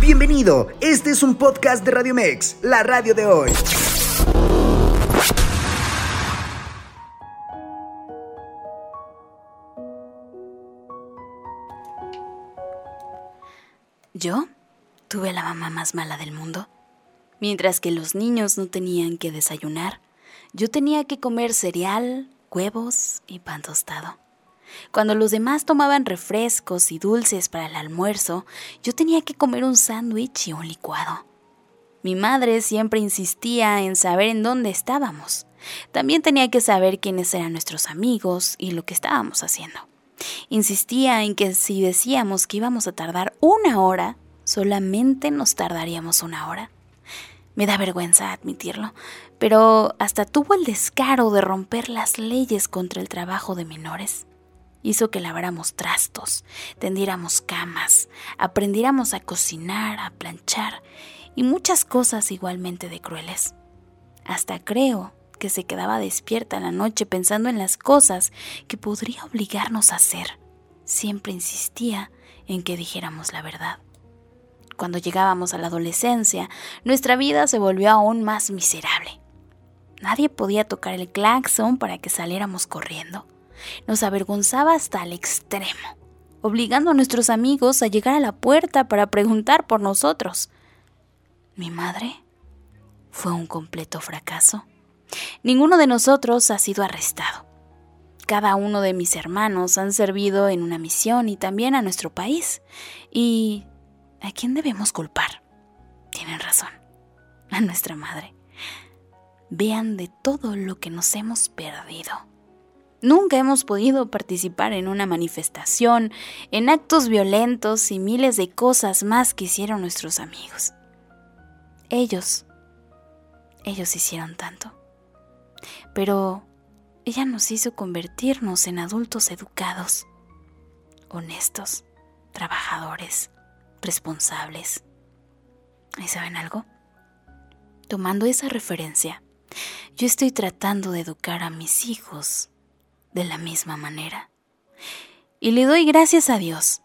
Bienvenido, este es un podcast de Radio Mex, la radio de hoy. Yo tuve la mamá más mala del mundo. Mientras que los niños no tenían que desayunar, yo tenía que comer cereal, huevos y pan tostado. Cuando los demás tomaban refrescos y dulces para el almuerzo, yo tenía que comer un sándwich y un licuado. Mi madre siempre insistía en saber en dónde estábamos. También tenía que saber quiénes eran nuestros amigos y lo que estábamos haciendo. Insistía en que si decíamos que íbamos a tardar una hora, solamente nos tardaríamos una hora. Me da vergüenza admitirlo, pero hasta tuvo el descaro de romper las leyes contra el trabajo de menores. Hizo que laváramos trastos, tendiéramos camas, aprendiéramos a cocinar, a planchar y muchas cosas igualmente de crueles. Hasta creo que se quedaba despierta la noche pensando en las cosas que podría obligarnos a hacer. Siempre insistía en que dijéramos la verdad. Cuando llegábamos a la adolescencia, nuestra vida se volvió aún más miserable. Nadie podía tocar el claxon para que saliéramos corriendo. Nos avergonzaba hasta el extremo, obligando a nuestros amigos a llegar a la puerta para preguntar por nosotros. Mi madre fue un completo fracaso. Ninguno de nosotros ha sido arrestado. Cada uno de mis hermanos han servido en una misión y también a nuestro país. ¿Y a quién debemos culpar? Tienen razón, a nuestra madre. Vean de todo lo que nos hemos perdido. Nunca hemos podido participar en una manifestación, en actos violentos y miles de cosas más que hicieron nuestros amigos. Ellos, ellos hicieron tanto pero ella nos hizo convertirnos en adultos educados, honestos, trabajadores, responsables. ¿Y saben algo? Tomando esa referencia, yo estoy tratando de educar a mis hijos de la misma manera. Y le doy gracias a Dios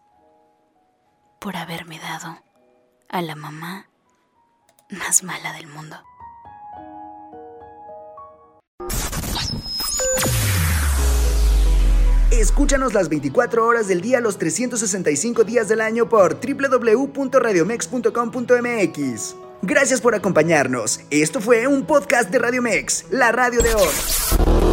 por haberme dado a la mamá más mala del mundo. Escúchanos las 24 horas del día, los 365 días del año por www.radiomex.com.mx. Gracias por acompañarnos. Esto fue un podcast de Radiomex, la radio de hoy.